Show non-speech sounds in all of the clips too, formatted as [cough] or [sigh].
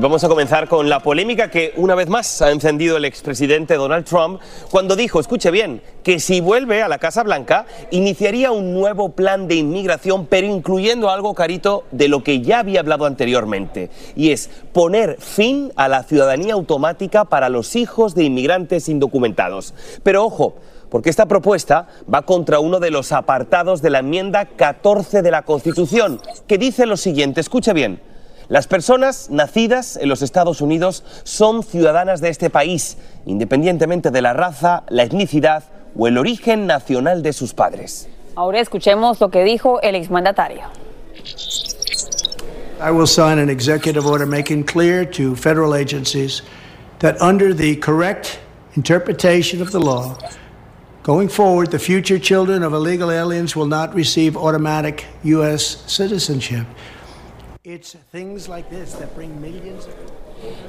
Vamos a comenzar con la polémica que una vez más ha encendido el expresidente Donald Trump cuando dijo, escuche bien, que si vuelve a la Casa Blanca iniciaría un nuevo plan de inmigración, pero incluyendo algo carito de lo que ya había hablado anteriormente, y es poner fin a la ciudadanía automática para los hijos de inmigrantes indocumentados. Pero ojo, porque esta propuesta va contra uno de los apartados de la enmienda 14 de la Constitución, que dice lo siguiente, escuche bien. Las personas nacidas en los Estados Unidos son ciudadanas de este país, independientemente de la raza, la etnicidad o el origen nacional de sus padres. Ahora escuchemos lo que dijo el exmandatario. I will sign an executive order making clear to federal agencies that under the correct interpretation of the law, going forward, the future children of illegal aliens will not receive automatic U.S. citizenship.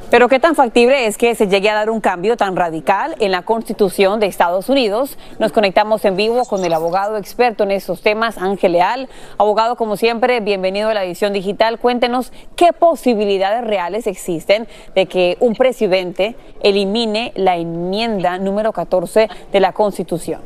Pero qué tan factible es que se llegue a dar un cambio tan radical en la Constitución de Estados Unidos. Nos conectamos en vivo con el abogado experto en estos temas, Ángel Leal. Abogado, como siempre, bienvenido a la edición digital. Cuéntenos qué posibilidades reales existen de que un presidente elimine la enmienda número 14 de la Constitución.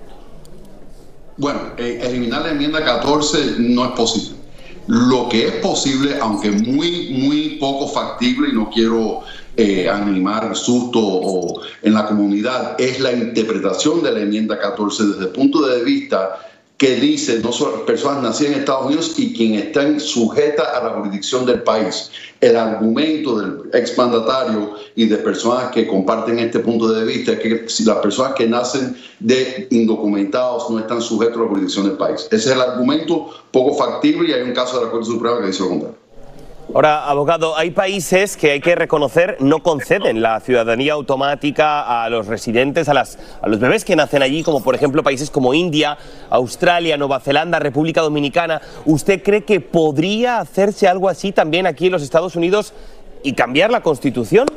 Bueno, eh, eliminar la enmienda 14 no es posible. Lo que es posible, aunque muy, muy poco factible, y no quiero eh, animar susto o, en la comunidad, es la interpretación de la enmienda 14 desde el punto de vista que dice no son personas nacidas en Estados Unidos y quien están sujetas a la jurisdicción del país. El argumento del exmandatario y de personas que comparten este punto de vista es que si las personas que nacen de indocumentados no están sujetos a la jurisdicción del país. Ese es el argumento poco factible y hay un caso de la Corte Suprema que dice lo contrario. Ahora, abogado, hay países que hay que reconocer no conceden la ciudadanía automática a los residentes, a, las, a los bebés que nacen allí, como por ejemplo países como India, Australia, Nueva Zelanda, República Dominicana. ¿Usted cree que podría hacerse algo así también aquí en los Estados Unidos y cambiar la constitución?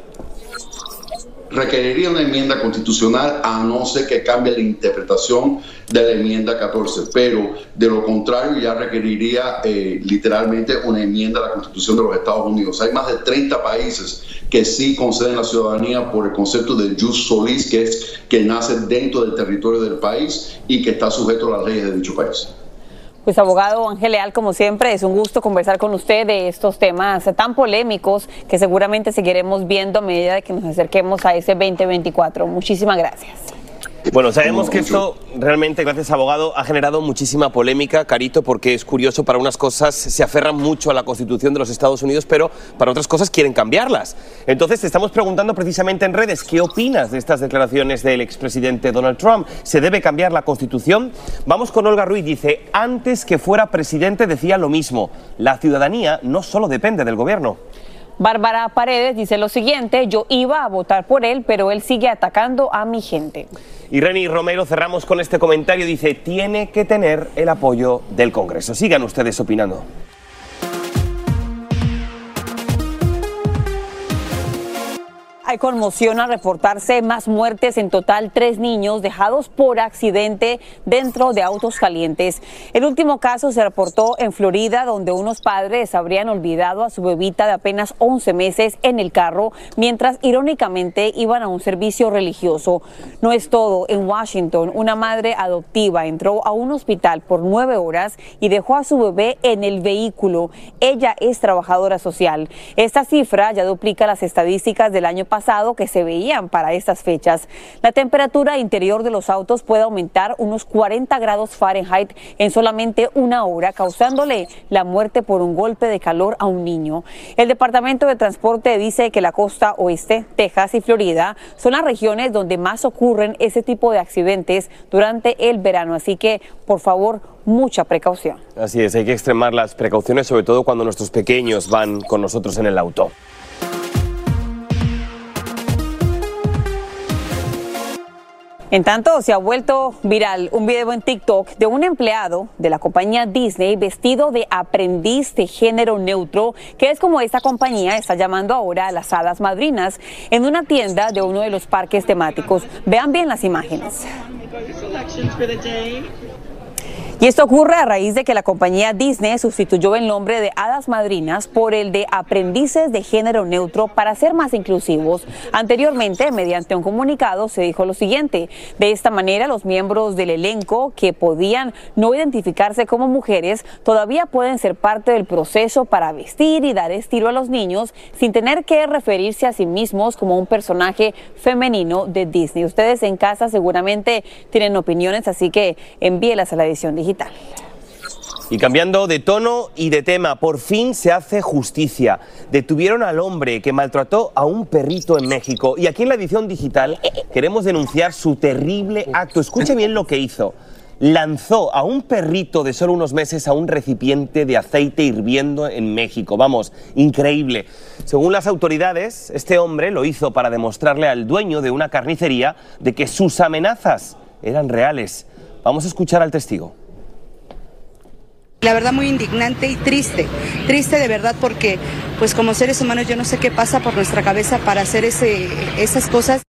Requeriría una enmienda constitucional a no ser que cambie la interpretación de la enmienda 14, pero de lo contrario ya requeriría eh, literalmente una enmienda a la constitución de los Estados Unidos. Hay más de 30 países que sí conceden la ciudadanía por el concepto de jus solis, que es que nace dentro del territorio del país y que está sujeto a las leyes de dicho país. Pues abogado Ángel Leal, como siempre, es un gusto conversar con usted de estos temas tan polémicos que seguramente seguiremos viendo a medida de que nos acerquemos a ese 2024. Muchísimas gracias. Bueno, sabemos que esto realmente, gracias abogado, ha generado muchísima polémica, Carito, porque es curioso, para unas cosas se aferran mucho a la Constitución de los Estados Unidos, pero para otras cosas quieren cambiarlas. Entonces, te estamos preguntando precisamente en redes, ¿qué opinas de estas declaraciones del expresidente Donald Trump? ¿Se debe cambiar la Constitución? Vamos con Olga Ruiz, dice, antes que fuera presidente decía lo mismo, la ciudadanía no solo depende del gobierno. Bárbara Paredes dice lo siguiente, yo iba a votar por él, pero él sigue atacando a mi gente. Y Reni Romero cerramos con este comentario, dice, tiene que tener el apoyo del Congreso. Sigan ustedes opinando. Hay conmoción al reportarse más muertes, en total tres niños dejados por accidente dentro de autos calientes. El último caso se reportó en Florida, donde unos padres habrían olvidado a su bebita de apenas 11 meses en el carro, mientras irónicamente iban a un servicio religioso. No es todo. En Washington, una madre adoptiva entró a un hospital por nueve horas y dejó a su bebé en el vehículo. Ella es trabajadora social. Esta cifra ya duplica las estadísticas del año pasado que se veían para estas fechas. La temperatura interior de los autos puede aumentar unos 40 grados Fahrenheit en solamente una hora, causándole la muerte por un golpe de calor a un niño. El Departamento de Transporte dice que la costa oeste, Texas y Florida son las regiones donde más ocurren ese tipo de accidentes durante el verano. Así que, por favor, mucha precaución. Así es, hay que extremar las precauciones, sobre todo cuando nuestros pequeños van con nosotros en el auto. En tanto, se ha vuelto viral un video en TikTok de un empleado de la compañía Disney vestido de aprendiz de género neutro, que es como esta compañía está llamando ahora a las hadas madrinas, en una tienda de uno de los parques temáticos. Vean bien las imágenes. Y esto ocurre a raíz de que la compañía Disney sustituyó el nombre de Hadas Madrinas por el de Aprendices de Género Neutro para ser más inclusivos. Anteriormente, mediante un comunicado, se dijo lo siguiente. De esta manera, los miembros del elenco que podían no identificarse como mujeres todavía pueden ser parte del proceso para vestir y dar estilo a los niños sin tener que referirse a sí mismos como un personaje femenino de Disney. Ustedes en casa seguramente tienen opiniones, así que envíelas a la edición digital. Y cambiando de tono y de tema, por fin se hace justicia. Detuvieron al hombre que maltrató a un perrito en México. Y aquí en la edición digital queremos denunciar su terrible acto. Escuche bien lo que hizo. Lanzó a un perrito de solo unos meses a un recipiente de aceite hirviendo en México. Vamos, increíble. Según las autoridades, este hombre lo hizo para demostrarle al dueño de una carnicería de que sus amenazas eran reales. Vamos a escuchar al testigo. La verdad muy indignante y triste, triste de verdad porque pues como seres humanos yo no sé qué pasa por nuestra cabeza para hacer ese, esas cosas.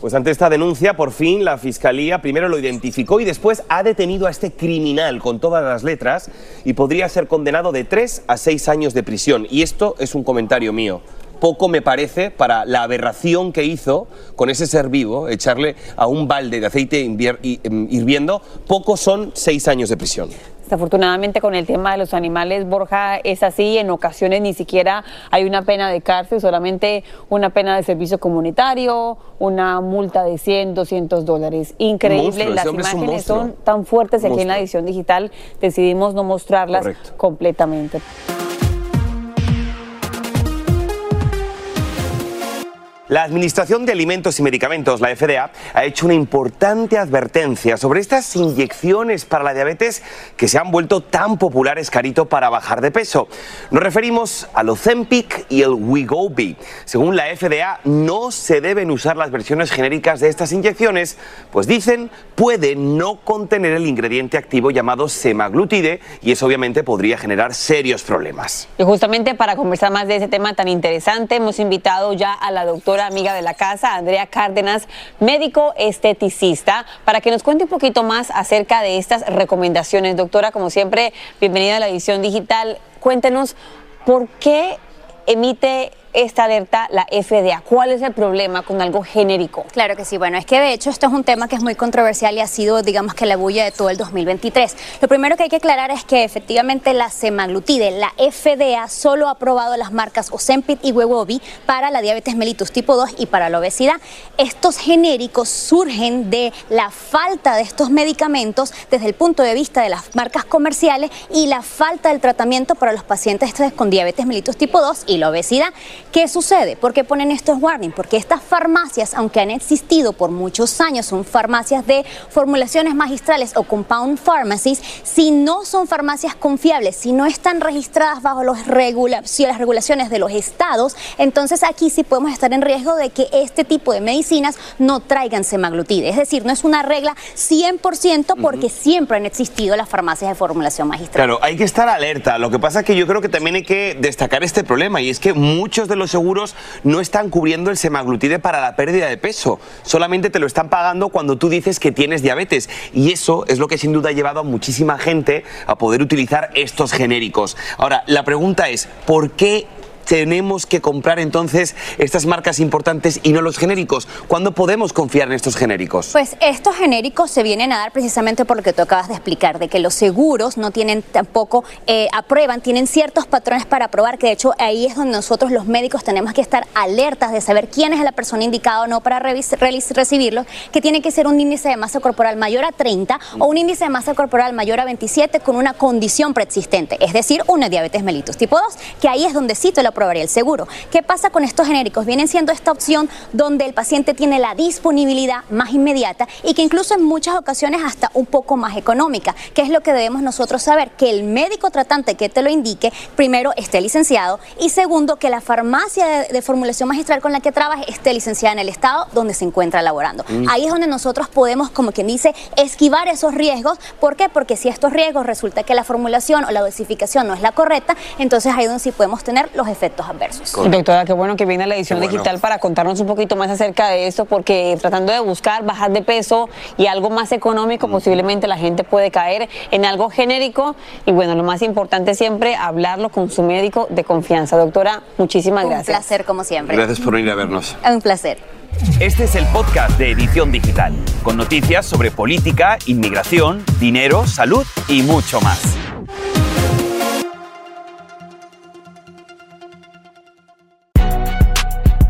Pues ante esta denuncia, por fin la Fiscalía primero lo identificó y después ha detenido a este criminal con todas las letras y podría ser condenado de tres a seis años de prisión. Y esto es un comentario mío poco me parece para la aberración que hizo con ese ser vivo, echarle a un balde de aceite em, hirviendo, poco son seis años de prisión. Desafortunadamente con el tema de los animales, Borja, es así, en ocasiones ni siquiera hay una pena de cárcel, solamente una pena de servicio comunitario, una multa de 100, 200 dólares. Increíble, las imágenes son tan fuertes aquí en la edición digital, decidimos no mostrarlas completamente. La Administración de Alimentos y Medicamentos, la FDA, ha hecho una importante advertencia sobre estas inyecciones para la diabetes que se han vuelto tan populares, Carito, para bajar de peso. Nos referimos al Ozempic y el Wegovy. Según la FDA, no se deben usar las versiones genéricas de estas inyecciones, pues dicen puede no contener el ingrediente activo llamado semaglutide y eso obviamente podría generar serios problemas. Y justamente para conversar más de ese tema tan interesante, hemos invitado ya a la doctora amiga de la casa, Andrea Cárdenas, médico esteticista, para que nos cuente un poquito más acerca de estas recomendaciones. Doctora, como siempre, bienvenida a la edición digital. Cuéntenos por qué emite esta alerta la FDA? ¿Cuál es el problema con algo genérico? Claro que sí, bueno, es que de hecho esto es un tema que es muy controversial y ha sido, digamos que la bulla de todo el 2023. Lo primero que hay que aclarar es que efectivamente la semaglutide, la FDA solo ha aprobado las marcas Ozempic y Wegovy para la diabetes mellitus tipo 2 y para la obesidad. Estos genéricos surgen de la falta de estos medicamentos desde el punto de vista de las marcas comerciales y la falta del tratamiento para los pacientes con diabetes mellitus tipo 2 y la obesidad. ¿Qué sucede? ¿Por qué ponen estos warnings? Porque estas farmacias, aunque han existido por muchos años, son farmacias de formulaciones magistrales o compound pharmacies, si no son farmacias confiables, si no están registradas bajo los las regulaciones de los estados, entonces aquí sí podemos estar en riesgo de que este tipo de medicinas no traigan semaglutide. Es decir, no es una regla 100% porque siempre han existido las farmacias de formulación magistral. Claro, hay que estar alerta. Lo que pasa es que yo creo que también hay que destacar este problema y es que muchos de los seguros no están cubriendo el semaglutide para la pérdida de peso. Solamente te lo están pagando cuando tú dices que tienes diabetes. Y eso es lo que sin duda ha llevado a muchísima gente a poder utilizar estos genéricos. Ahora, la pregunta es, ¿por qué tenemos que comprar entonces estas marcas importantes y no los genéricos? ¿Cuándo podemos confiar en estos genéricos? Pues estos genéricos se vienen a dar precisamente por lo que tú acabas de explicar, de que los seguros no tienen tampoco, eh, aprueban, tienen ciertos patrones para aprobar, que de hecho ahí es donde nosotros los médicos tenemos que estar alertas de saber quién es la persona indicada o no para recibirlo, que tiene que ser un índice de masa corporal mayor a 30 o un índice de masa corporal mayor a 27 con una condición preexistente, es decir, una diabetes mellitus tipo 2, que ahí es donde te lo aprobaría el seguro. ¿Qué pasa con estos genéricos? Vienen siendo esta opción donde el paciente tiene la disponibilidad más inmediata y que incluso en muchas ocasiones hasta un poco más económica. ¿Qué es lo que debemos nosotros saber? Que el médico tratante que te lo indique, primero, esté licenciado y segundo, que la farmacia de, formulación magistral con la que trabaje esté licenciada en el estado donde se encuentra laborando. Ahí es donde nosotros podemos, como quien dice, esquivar esos riesgos. ¿Por qué? Porque si estos riesgos resulta que la formulación o la dosificación no es la correcta, entonces ahí es donde sí podemos tener los efectos adversos. Doctora, qué bueno que viene la edición digital para contarnos un poquito más acerca de esto, porque tratando de buscar bajar de peso y algo más económico, posiblemente la gente puede caer en algo genérico. Y bueno, lo más importante siempre, hablarlo con su médico de confianza. Doctora, muchísimas gracias. Un placer, como siempre. Gracias por venir a vernos. Un placer. Este es el podcast de Edición Digital, con noticias sobre política, inmigración, dinero, salud y mucho más.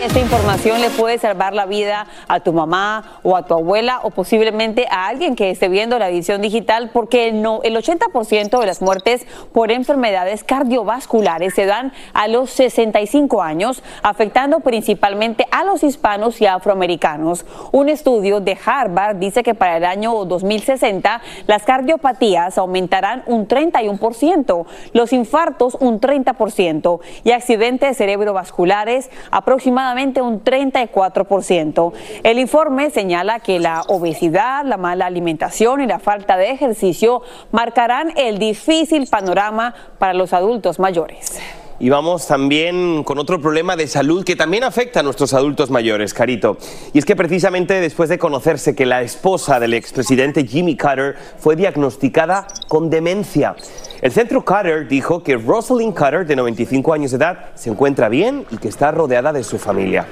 Esta información le puede salvar la vida a tu mamá o a tu abuela o posiblemente a alguien que esté viendo la edición digital porque el 80% de las muertes por enfermedades cardiovasculares se dan a los 65 años, afectando principalmente a los hispanos y afroamericanos. Un estudio de Harvard dice que para el año 2060 las cardiopatías aumentarán un 31%, los infartos un 30% y accidentes cerebrovasculares un 34%. El informe señala que la obesidad, la mala alimentación y la falta de ejercicio marcarán el difícil panorama para los adultos mayores. Y vamos también con otro problema de salud que también afecta a nuestros adultos mayores, Carito. Y es que precisamente después de conocerse que la esposa del expresidente Jimmy Carter fue diagnosticada con demencia, el centro Carter dijo que Rosalind Carter, de 95 años de edad, se encuentra bien y que está rodeada de su familia.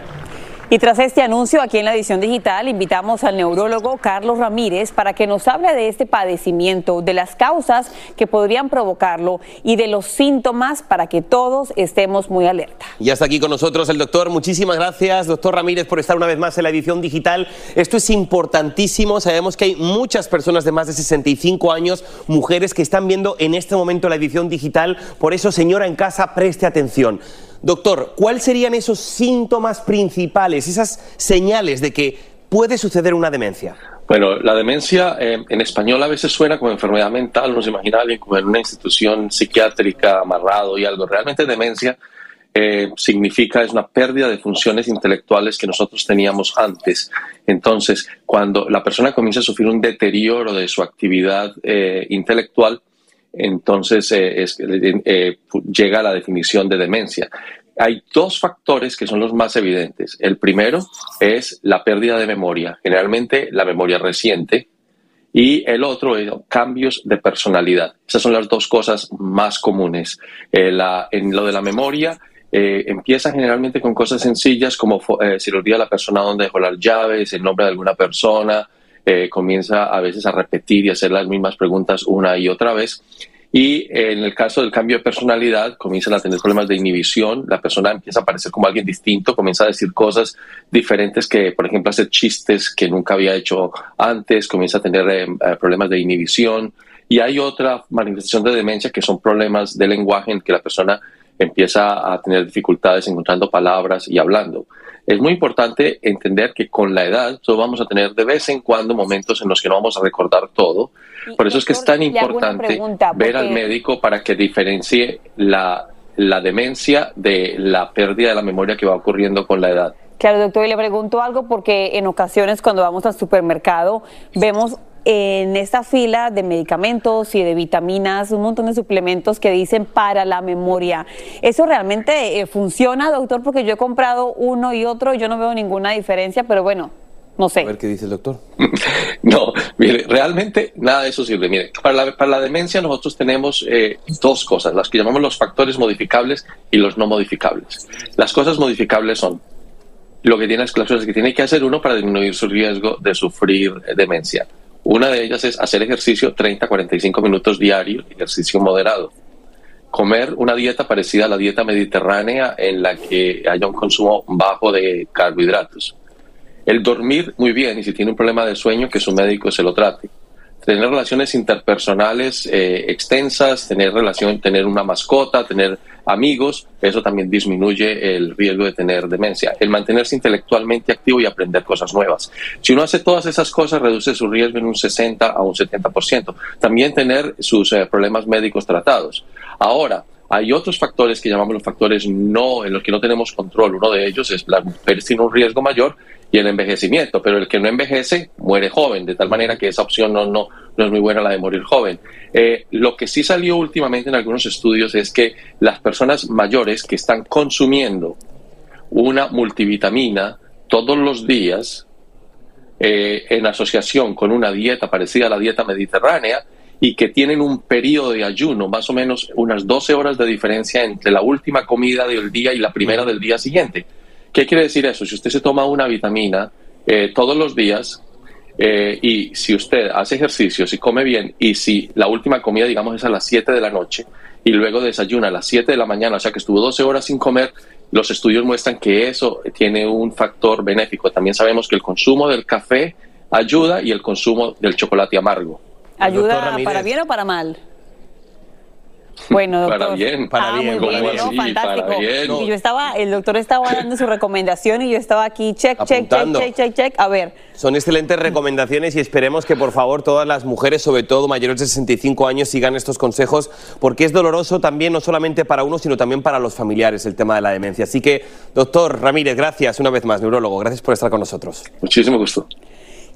Y tras este anuncio, aquí en la edición digital, invitamos al neurólogo Carlos Ramírez para que nos hable de este padecimiento, de las causas que podrían provocarlo y de los síntomas para que todos estemos muy alerta. Y hasta aquí con nosotros el doctor. Muchísimas gracias, doctor Ramírez, por estar una vez más en la edición digital. Esto es importantísimo. Sabemos que hay muchas personas de más de 65 años, mujeres, que están viendo en este momento la edición digital. Por eso, señora en casa, preste atención. Doctor, ¿cuáles serían esos síntomas principales, esas señales de que puede suceder una demencia? Bueno, la demencia eh, en español a veces suena como enfermedad mental, no se imagina alguien como en una institución psiquiátrica amarrado y algo. Realmente demencia eh, significa es una pérdida de funciones intelectuales que nosotros teníamos antes. Entonces, cuando la persona comienza a sufrir un deterioro de su actividad eh, intelectual, entonces eh, eh, llega a la definición de demencia. Hay dos factores que son los más evidentes. El primero es la pérdida de memoria, generalmente la memoria reciente, y el otro es cambios de personalidad. Esas son las dos cosas más comunes. Eh, en lo de la memoria, empieza generalmente con cosas sencillas como si le olvida la persona donde dejó las llaves, el nombre de alguna persona, eh, comienza a veces a repetir y hacer las mismas preguntas una y otra vez. Y en el caso del cambio de personalidad, comienzan a tener problemas de inhibición, la persona empieza a parecer como alguien distinto, comienza a decir cosas diferentes que, por ejemplo, hacer chistes que nunca había hecho antes, comienza a tener eh, eh, problemas de inhibición. Y hay otra manifestación de demencia que son problemas de lenguaje en que la persona empieza a tener dificultades encontrando palabras y hablando. Es muy importante entender que con la edad todos vamos a tener de vez en cuando momentos en los que no vamos a recordar todo. Por eso es que es tan importante ver al médico para que diferencie la, la demencia de la pérdida de la memoria que va ocurriendo con la edad. Claro, doctor, y le pregunto algo porque en ocasiones cuando vamos al supermercado vemos en esta fila de medicamentos y de vitaminas, un montón de suplementos que dicen para la memoria. ¿Eso realmente eh, funciona, doctor? Porque yo he comprado uno y otro y yo no veo ninguna diferencia, pero bueno, no sé. A ver qué dice el doctor. [laughs] no, mire, realmente nada de eso sirve. Mire, para la, para la demencia nosotros tenemos eh, dos cosas, las que llamamos los factores modificables y los no modificables. Las cosas modificables son lo que tiene las cosas que tiene que hacer uno para disminuir su riesgo de sufrir demencia. Una de ellas es hacer ejercicio 30 45 minutos diarios, ejercicio moderado. Comer una dieta parecida a la dieta mediterránea en la que haya un consumo bajo de carbohidratos. El dormir muy bien y si tiene un problema de sueño que su médico se lo trate. Tener relaciones interpersonales eh, extensas, tener relación, tener una mascota, tener amigos, eso también disminuye el riesgo de tener demencia. El mantenerse intelectualmente activo y aprender cosas nuevas. Si uno hace todas esas cosas, reduce su riesgo en un 60 a un 70%. También tener sus eh, problemas médicos tratados. Ahora, hay otros factores que llamamos los factores no, en los que no tenemos control. Uno de ellos es las mujeres tienen un riesgo mayor y el envejecimiento, pero el que no envejece muere joven, de tal manera que esa opción no, no, no es muy buena la de morir joven. Eh, lo que sí salió últimamente en algunos estudios es que las personas mayores que están consumiendo una multivitamina todos los días eh, en asociación con una dieta parecida a la dieta mediterránea y que tienen un periodo de ayuno, más o menos unas 12 horas de diferencia entre la última comida del día y la primera del día siguiente. ¿Qué quiere decir eso? Si usted se toma una vitamina eh, todos los días, eh, y si usted hace ejercicio, si come bien y si la última comida, digamos, es a las 7 de la noche y luego desayuna a las 7 de la mañana, o sea que estuvo 12 horas sin comer, los estudios muestran que eso tiene un factor benéfico. También sabemos que el consumo del café ayuda y el consumo del chocolate amargo. ¿Ayuda para bien o para mal? Bueno, doctor. Para bien, para Ah, bien, muy bien, ¿cómo ¿no? fantástico. Para bien. Y yo estaba, el doctor estaba dando su recomendación y yo estaba aquí, check, check, check, check, check. A ver, Son excelentes recomendaciones y esperemos que por favor todas las mujeres, sobre todo mayores de 65 años, sigan estos consejos porque es doloroso también no solamente para uno, sino también para los familiares el tema de la demencia. Así que, doctor Ramírez, gracias una vez más, neurólogo, gracias por estar con nosotros. Muchísimo gusto.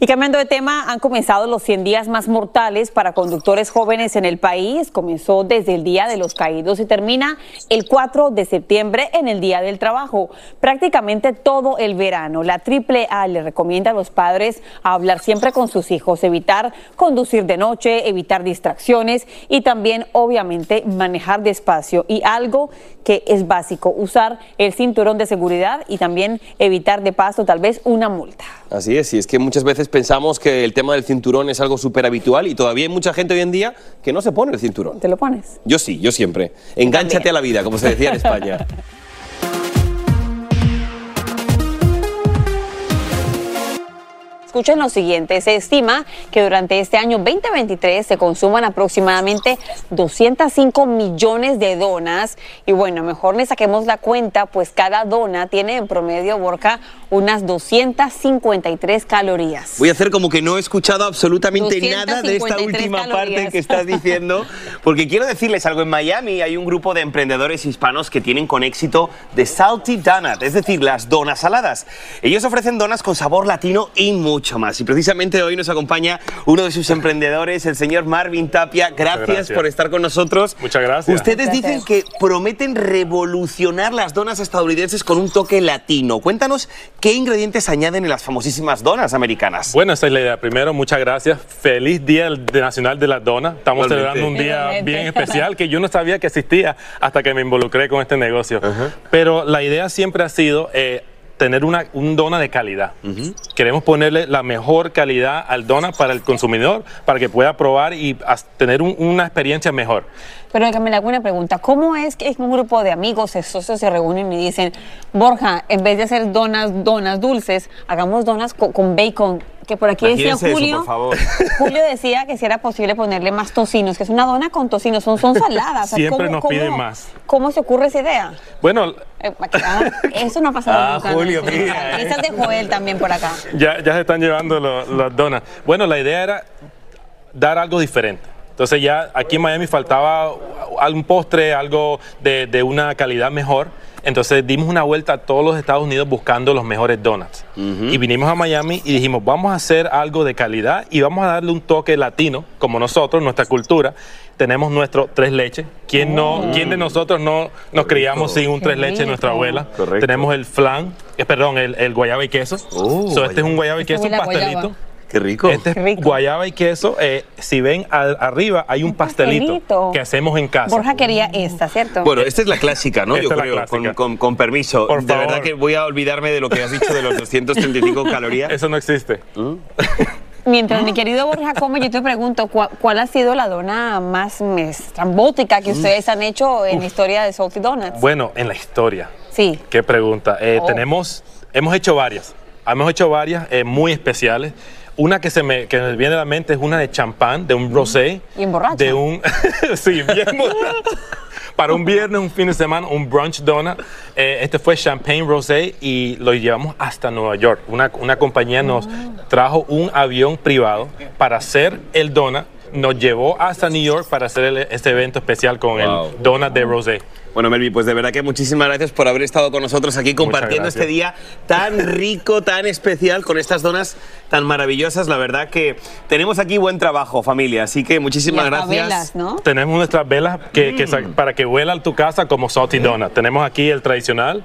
Y cambiando de tema, han comenzado los 100 días más mortales para conductores jóvenes en el país. Comenzó desde el Día de los Caídos y termina el 4 de septiembre en el Día del Trabajo. Prácticamente todo el verano. La AAA le recomienda a los padres hablar siempre con sus hijos, evitar conducir de noche, evitar distracciones y también, obviamente, manejar despacio. Y algo que es básico, usar el cinturón de seguridad y también evitar de paso tal vez una multa. Así es, y es que muchas veces pensamos que el tema del cinturón es algo súper habitual y todavía hay mucha gente hoy en día que no se pone el cinturón. ¿Te lo pones? Yo sí, yo siempre. Engánchate a la vida, como se decía en España. [laughs] Escuchen lo siguiente, se estima que durante este año 2023 se consuman aproximadamente 205 millones de donas y bueno, mejor le saquemos la cuenta, pues cada dona tiene en promedio, Borca, unas 253 calorías. Voy a hacer como que no he escuchado absolutamente nada de esta 253 última parte calorías. que estás [laughs] diciendo, porque quiero decirles algo. En Miami hay un grupo de emprendedores hispanos que tienen con éxito The Salty Donut, es decir, las donas saladas. Ellos ofrecen donas con sabor latino y mucho más. Y precisamente hoy nos acompaña uno de sus [laughs] emprendedores, el señor Marvin Tapia. Gracias, gracias. por estar con nosotros. Muchas gracias. Ustedes dicen que prometen revolucionar las donas estadounidenses con un toque latino. Cuéntanos qué ingredientes añaden en las famosísimas donas americanas. Bueno, esa es la idea. Primero, muchas gracias. Feliz Día Nacional de la Dona. Estamos Igualmente. celebrando un día Igualmente. bien [laughs] especial que yo no sabía que existía hasta que me involucré con este negocio. Pero la idea siempre ha sido eh, tener una, un dona de calidad. Queremos ponerle la mejor calidad al dona para el consumidor, para que pueda probar y tener un- una experiencia mejor. Pero que me hago una pregunta, ¿cómo es que un grupo de amigos, de socios se reúnen y dicen, Borja, en vez de hacer donas, donas dulces, hagamos donas co- con, bacon? Que por aquí decía eso, Julio. por favor. [laughs] Julio decía que si era posible ponerle más tocinos, que es una dona con tocinos, son, son saladas. O sea, Siempre ¿cómo- nos cómo- piden más. ¿Cómo se ocurre esa idea? Bueno, Eh, ah, eso no ha pasado Ah, nunca. Julio, mira, Esa es de Joel también por acá. ya, ya se están llevando lo- las donas. Bueno, la idea era dar algo diferente. Entonces ya aquí en Miami faltaba algún postre, algo de, de una calidad mejor. Entonces dimos una vuelta a todos los Estados Unidos buscando los mejores donuts. Y vinimos a Miami y dijimos, vamos a hacer algo de calidad y vamos a darle un toque latino, como nosotros, nuestra cultura. Tenemos nuestro tres leches. ¿Quién, no, ¿quién de nosotros no nos criamos sin un tres leches de nuestra abuela? Correcto. Tenemos el flan, eh, perdón, el, el guayaba y queso. So, este es un guayaba y queso, un guayaba. Pastelito. Qué rico. Este es guayaba y queso. Eh, si ven al- arriba hay un, pastelito, pastelito. que hacemos en casa. Borja quería esta, ¿cierto? Bueno, esta es la clásica, ¿no? Esta Yo es la creo, clásica. con, con- con permiso. Por de favor. verdad que voy a olvidarme de lo que has dicho de los 235 calorías. Eso no existe. Mientras mi querido Borja come, yo te pregunto, ¿cuál, cuál ha sido la dona más mm, estrambótica que ustedes han hecho en la historia de Salty Donuts? Bueno, en la historia. Sí. Qué pregunta. Eh, Oh. Tenemos, hemos hecho varias. Hemos hecho varias eh, muy especiales. Una que se me, que me viene a la mente es una de champán, de un rosé. Y emborracha. De un. [laughs] sí, bien borracho. Para un viernes, un fin de semana, un brunch donut. Eh, este fue Champagne Rosé y lo llevamos hasta Nueva York. Una, una compañía nos trajo un avión privado para hacer el donut. Nos llevó hasta New York para hacer el- este evento especial con Wow. el donut de rosé. Bueno, Melvi, pues de verdad que muchísimas gracias por haber estado con nosotros aquí compartiendo este día tan rico, tan especial, con estas donas tan maravillosas. La verdad que tenemos aquí buen trabajo, familia. Así que muchísimas Y gracias. velas, ¿no? Tenemos nuestras velas que, que sa- para que vuela a tu casa como salty donut. Tenemos aquí el tradicional.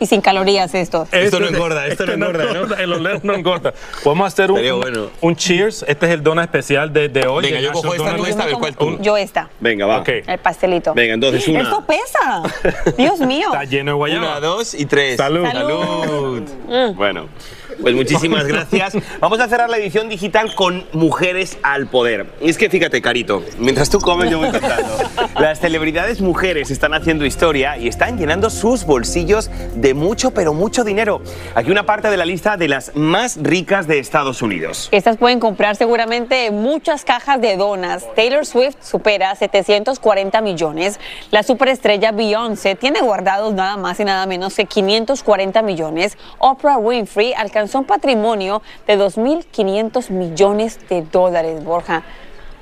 Y sin calorías esto. Esto no engorda, esto no engorda, ¿no? El oleo no engorda. [laughs] Podemos hacer un, bueno. un cheers. Este es el donut especial de, de hoy. Venga, yo cojo esta, tú esta, a ver cuál tú. Yo esta, Venga, va. Ok. el pastelito. Venga, entonces una. Esto pesa. [laughs] Dios mío. Está lleno de guayaba. Una, dos y tres. Salud. Salud. Bueno, pues muchísimas gracias. Vamos a cerrar la edición digital con Mujeres al Poder. Y es que fíjate, Carito, mientras tú comes yo voy contando. Las celebridades mujeres están haciendo historia y están llenando sus bolsillos de mucho, pero mucho dinero. Aquí una parte de la lista de las más ricas de Estados Unidos. Estas pueden comprar seguramente muchas cajas de donas. Taylor Swift supera 740 millones. La superestrella Beyoncé tiene guardados nada más y nada menos que 540 millones. Oprah Winfrey alcanzó un patrimonio de 2.500 millones de dólares, Borja.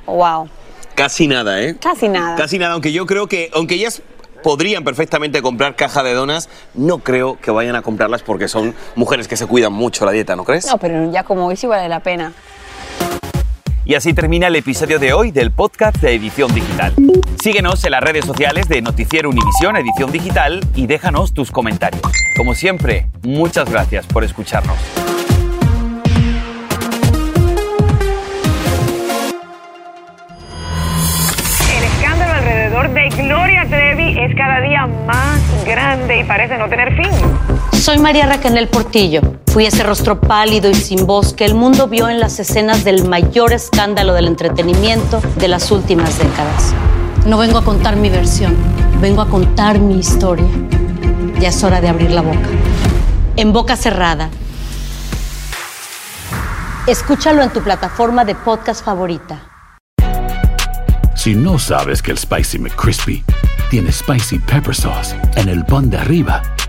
Wow, Casi nada, ¿eh? casi nada. Casi nada, aunque yo creo que, aunque ellas podrían perfectamente comprar caja de donas, no creo que vayan a comprarlas porque son mujeres que se cuidan mucho la dieta, ¿no crees? No, pero ya como hoy sí vale la pena. Y así termina el episodio de hoy del podcast de Edición Digital. Síguenos en las redes sociales de Noticiero Univisión Edición Digital y déjanos tus comentarios. Como siempre, muchas gracias por escucharnos. El escándalo alrededor de Gloria Trevi es cada día más grande y parece no tener fin. Soy María Raquel Portillo. Fui ese rostro pálido y sin voz que el mundo vio en las escenas del mayor escándalo del entretenimiento de las últimas décadas. No vengo a contar mi versión, vengo a contar mi historia. Ya es hora de abrir la boca. En boca cerrada. Escúchalo en tu plataforma de podcast favorita. Si no sabes que el Spicy McCrispy tiene Spicy Pepper Sauce en el pan de arriba